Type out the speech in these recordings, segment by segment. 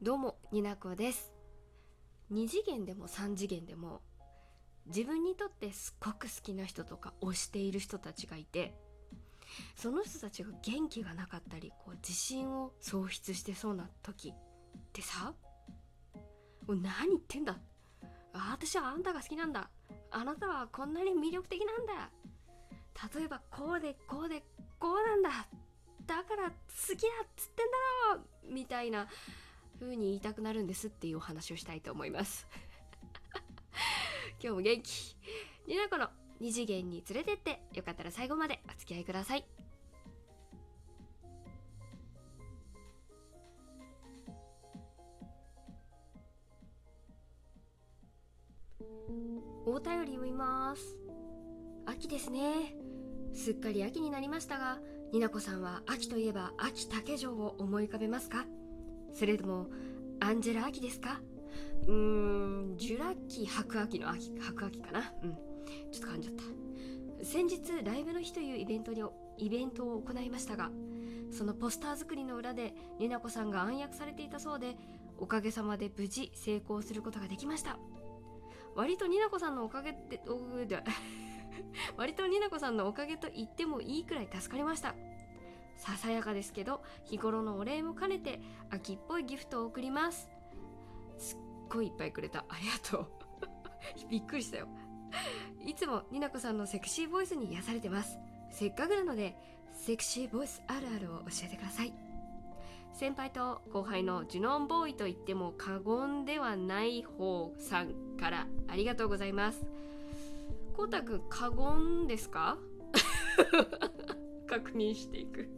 どうもになこです。2次元でも3次元でも自分にとってすっごく好きな人とか推している人たちがいてその人たちが元気がなかったりこう自信を喪失してそうな時ってさ何言ってんだ？私はあんたが好きなんだ。あなたはこんなに魅力的なんだ。例えばこうでこうでこうなんだ。だから好きだっつってんだろみたいな風に言いたくなるんですっていうお話をしたいと思います。今日も元気。になこの二次元に連れてってよかったら最後までお付き合いください。お便り読みます。秋ですね。すっかり秋になりましたがになこさんは秋といえば秋竹城を思い浮かべますか？それともアンジェラ秋ですか？うーんジュラ紀白秋の秋白秋かな。うん。ちょっと噛んじゃった。先日ライブの日というイベントにイベントを行いましたがそのポスター作りの裏でになこさんが暗躍されていたそうでおかげさまで無事成功することができました。割とになこさんのおかげっておで 割とになこさんのおかげと言ってもいいくらい助かりました。ささやかですけど日頃のお礼も兼ねて秋っぽいギフトを送ります。すっごいいっぱいくれた。ありがとう。びっくりしたよ。いつもになこさんのセクシーボイスに癒されてます。せっかくなのでセクシーボイスあるあるを教えてください。先輩と後輩のジュノンボーイと言っても過言ではない方さんからありがとうございます。こうたくん過言ですか？確認していく。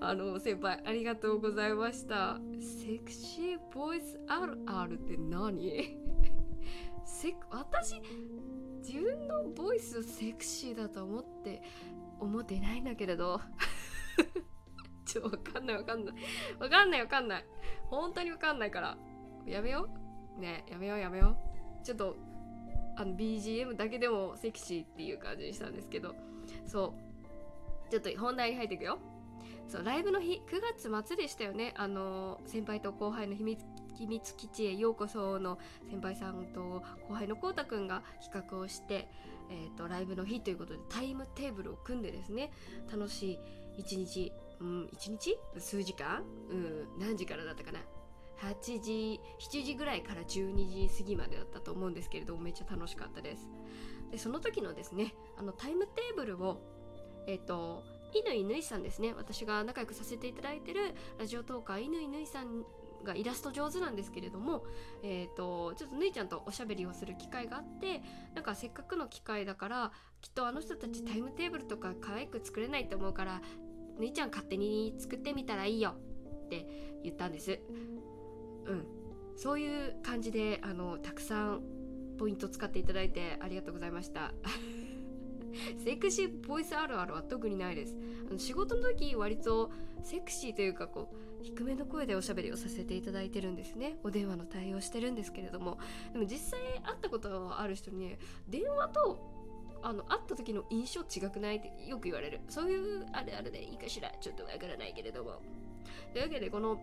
あの先輩ありがとうございました。セクシーボイスあるあるって何？セ私自分のボイスをセクシーだと思って思ってないんだけれど。ちょっとわかんないわかんない。わかんないわかんない。本当にわかんないから。やめよう。ねやめようやめよう。ちょっとあの BGM だけでもセクシーっていう感じにしたんですけど。そう。ちょっと本題に入っていくよ。そうライブの日9月末でしたよね。あの先輩と後輩の秘密秘密基地へようこその先輩さんと後輩のこうたくんが企画をして、えーと、ライブの日ということでタイムテーブルを組んでですね楽しい一日うん一日？数時間？うん何時からだったかな？8時7時ぐらいから12時過ぎまでだったと思うんですけれどもめっちゃ楽しかったです。でその時のですねあのタイムテーブルをえっ、ー、と乾ぬいさんですね。私が仲良くさせていただいてるラジオトーカー乾ぬいさんがイラスト上手なんですけれども、えーと、ちょっとぬいちゃんとおしゃべりをする機会があってなんかせっかくの機会だからきっとあの人たちタイムテーブルとか可愛く作れないと思うからぬいちゃん勝手に作ってみたらいいよって言ったんです。うん。そういう感じであのたくさんポイント使っていただいてありがとうございました。セクシーボイスあるあるは特にないです。あの仕事の時割とセクシーというかこう低めの声でおしゃべりをさせていただいてるんですね。お電話の対応してるんですけれども。でも実際会ったことがある人にね電話とあの会った時の印象違くないってよく言われる。そういうあれあれでいいかしらちょっとわからないけれども。というわけでこの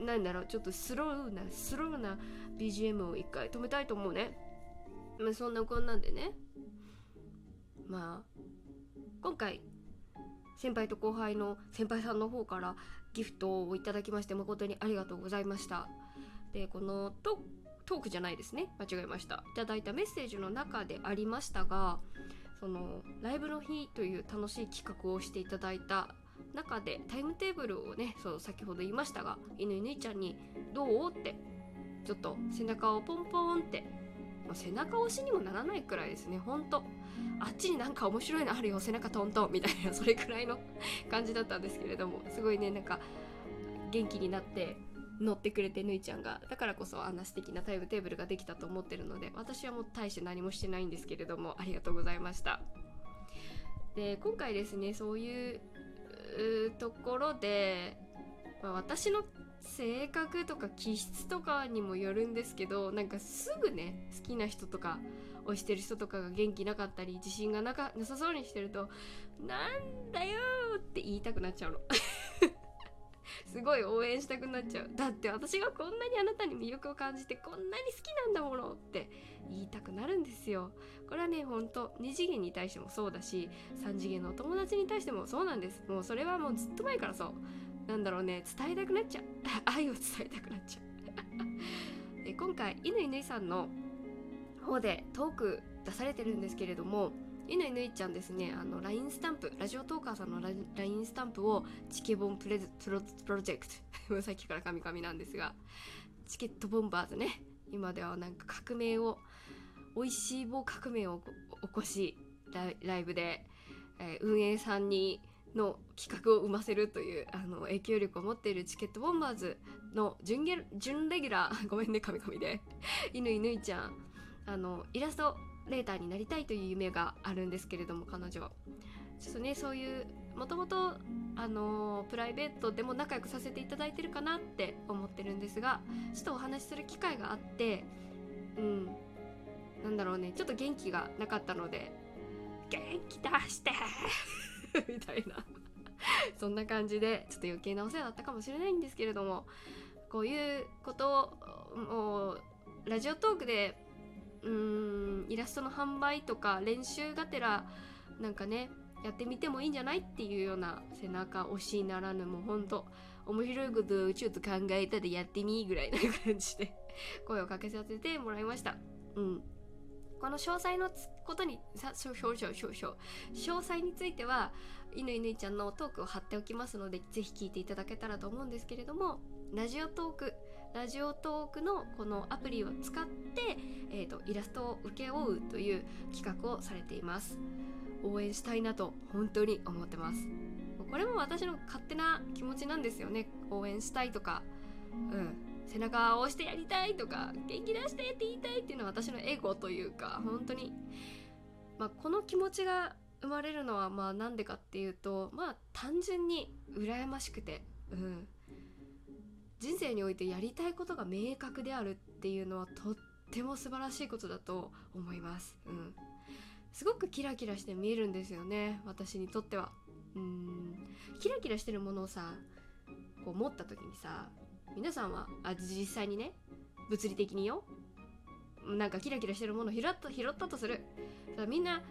なんだろうちょっとスローなスローな BGM を一回止めたいと思うね。まあそんなこんなんでね。まあ今回先輩と後輩の先輩さんの方からギフトをいただきまして誠にありがとうございましたでこのトトークじゃないですね間違えましたいただいたメッセージの中でありましたがそのライブの日という楽しい企画をしていただいた中でタイムテーブルをねそう先ほど言いましたが犬犬ちゃんに「どう?」ってちょっと背中をポンポンってまあ、背中押しにもならないくらいですねほんとあっちになんか面白いのあるよ背中トントンみたいな それくらいの感じだったんですけれどもすごいねなんか元気になって乗ってくれてぬいちゃんがだからこそあんな素敵なタイムテーブルができたと思ってるので私はもう大して何もしてないんですけれどもありがとうございました。で今回ですねそういうところで、まあ、私の性格とか気質とかにもよるんですけどなんかすぐね好きな人とか推してる人とかが元気なかったり自信がなかなさそうにしてると「なんだよ!」って言いたくなっちゃうの。すごい応援したくなっちゃう。だって私がこんなにあなたに魅力を感じてこんなに好きなんだものって言いたくなるんですよ。これはねほんと2次元に対してもそうだし3次元のお友達に対してもそうなんです。もうそれはもうずっと前からそう。なんだろうね伝えたくなっちゃう。愛を伝えたくなっちゃう。で今回乾ぬいさんの方でトーク出されてるんですけれども乾ぬいちゃんですねあの LINE スタンプラジオトーカーさんの LINE スタンプをチケボンプレプロプロジェクト。さっきからカミカミなんですがチケットボンバーズね。今ではなんか革命を美味しい棒革命を起こしライブで、えー、運営さんにの企画を生ませるというあの影響力を持っているチケットボンバーズの準ゲ準レギュラー ごめんねカミカミで。犬犬ちゃんあのイラストレーターになりたいという夢があるんですけれども彼女は。ちょっとねそういうもともとあのプライベートでも仲良くさせていただいてるかなって思ってるんですがちょっとお話しする機会があってうん。なんだろうねちょっと元気がなかったので元気出して みたいな。そんな感じでちょっと余計なお世話だったかもしれないんですけれどもこういうことをラジオトークでうーんイラストの販売とか練習がてらなんかねやってみてもいいんじゃないっていうような背中押しならぬもうほんと面白いことをちょっと考えたでやってみぐらいな感じで声をかけさせてもらいました。うん。この詳細のことにさ詳細詳細については犬犬ちゃんのトークを貼っておきますのでぜひ聞いていただけたらと思うんですけれどもラジオトークラジオトークのこのアプリを使って、えーと、イラストを請け負うという企画をされています。応援したいなと本当に思ってます。これも私の勝手な気持ちなんですよね。応援したいとか。うん。背中を押してやりたいとか元気出してって言いたいっていうのは私のエゴというか本当に、まあ、この気持ちが生まれるのはまあなんでかっていうとまあ単純に羨ましくて、うん、人生においてやりたいことが明確であるっていうのはとっても素晴らしいことだと思います。うん、すごくキラキラして見えるんですよね私にとっては。うんキラキラしてるものをさこう持った時にさ皆さんはあ実際にね物理的によなんかキラキラしてるもの拾った拾ったとする。みんな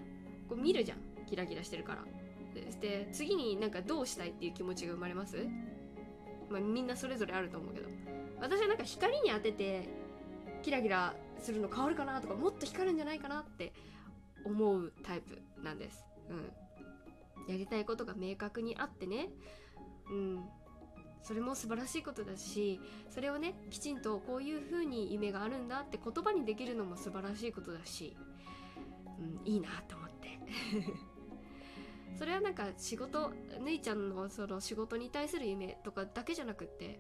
こう見るじゃん。キラキラしてるから。で次になんかどうしたいっていう気持ちが生まれます？まあ、みんなそれぞれあると思うけど。私はなんか光に当ててキラキラするの変わるかなとかもっと光るんじゃないかなって思うタイプなんです。うん。やりたいことが明確にあってね。うん。それも素晴らしいことだしそれをねきちんとこういう風に夢があるんだって言葉にできるのも素晴らしいことだし、うん、いいなと思って。それはなんか仕事ぬいちゃんのその仕事に対する夢とかだけじゃなくって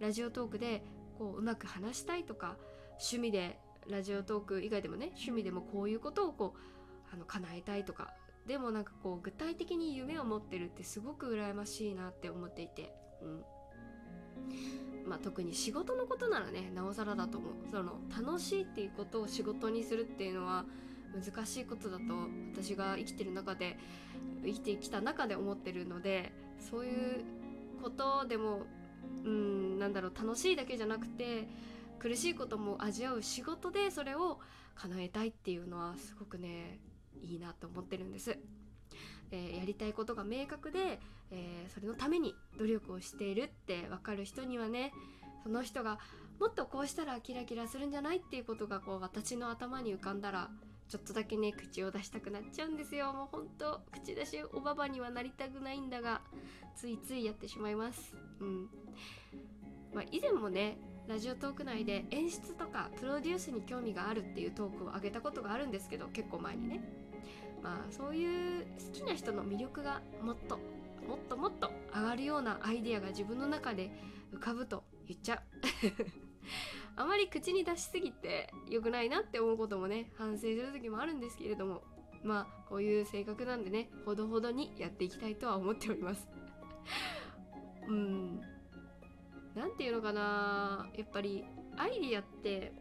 ラジオトークでこううまく話したいとか趣味でラジオトーク以外でもね趣味でもこういうことをこうあの叶えたいとかでもなんかこう具体的に夢を持ってるってすごく羨ましいなって思っていて、うん、まあ、特に仕事のことならねなおさらだと思うその楽しいっていうことを仕事にするっていうのは難しいことだと私が生きてる中で生きてきた中で思ってるのでそういうことでもうんなんだろう楽しいだけじゃなくて苦しいことも味わう仕事でそれを叶えたいっていうのはすごくねいいなと思ってるんです。えー、やりたいことが明確で、えー、それのために努力をしているって分かる人にはねその人がもっとこうしたらキラキラするんじゃないっていうことがこう私の頭に浮かんだらちょっとだけね口を出したくなっちゃうんですよ。もうほんと口出しおばばにはなりたくないんだがついついやってしまいます。うん。まあ以前もねラジオトーク内で演出とかプロデュースに興味があるっていうトークを上げたことがあるんですけど結構前にね。まあそういう好きな人の魅力がもっともっともっと上がるようなアイデアが自分の中で浮かぶと言っちゃう。あまり口に出しすぎて良くないなって思うこともね反省する時もあるんですけれどもまあこういう性格なんでねほどほどにやっていきたいとは思っております。うん。何て言うのかなやっぱりアイディアって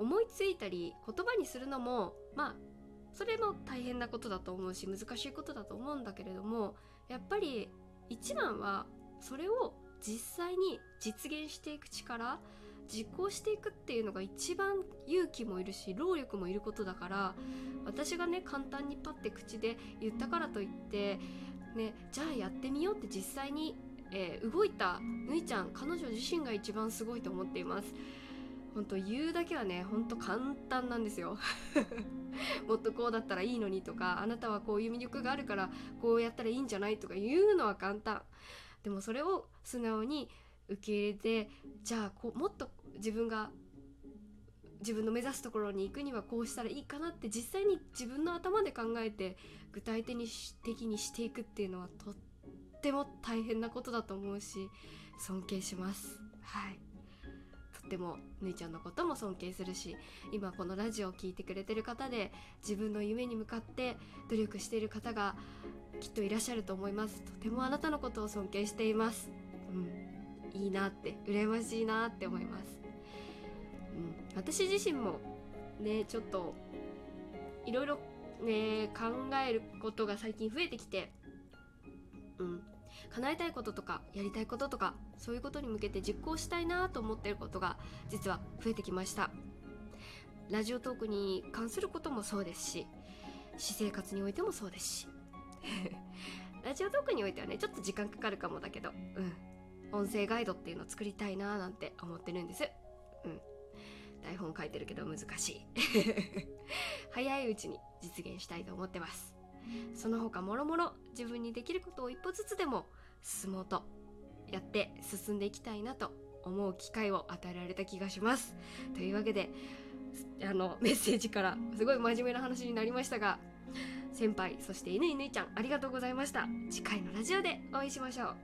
思いついたり言葉にするのもまあそれも大変なことだと思うし難しいことだと思うんだけれどもやっぱり一番はそれを実際に実現していく力実行していくっていうのが一番勇気もいるし労力もいることだから私がね簡単にパッて口で言ったからといってねじゃあやってみようって実際に、えー動いたぬいちゃん彼女自身が一番すごいと思っています。本当言うだけはね本当簡単なんですよ。もっとこうだったらいいのにとかあなたはこういう魅力があるからこうやったらいいんじゃないとか言うのは簡単。でもそれを素直に受け入れてじゃあこうもっと自分が自分の目指すところに行くにはこうしたらいいかなって実際に自分の頭で考えて具体的にし的にしていくっていうのはとっても大変なことだと思うし尊敬します。はい。ってもぬいちゃんのことも尊敬するし今このラジオを聴いてくれてる方で自分の夢に向かって努力している方がきっといらっしゃると思います。とてもあなたのことを尊敬しています。うん。いいなって羨ましいなって思います。うん、私自身もねちょっといろいろね考えることが最近増えてきて、うん、叶えたいこととかやりたいこととかそういうことに向けて実行したいなと思っていることが実は増えてきました。ラジオトークに関することもそうですし私生活においてもそうですし。ラジオトークにおいてはねちょっと時間かかるかもだけど、うん、音声ガイドっていうのを作りたいななんて思ってるんです。うん。台本書いてるけど難しい。早いうちに実現したいと思ってます。その他もろもろ自分にできることを一歩ずつでも進もうとやって進んでいきたいなと思う機会を与えられた気がします。というわけであのメッセージからすごい真面目な話になりましたが先輩そして犬犬ちゃんありがとうございました。次回のラジオでお会いしましょう。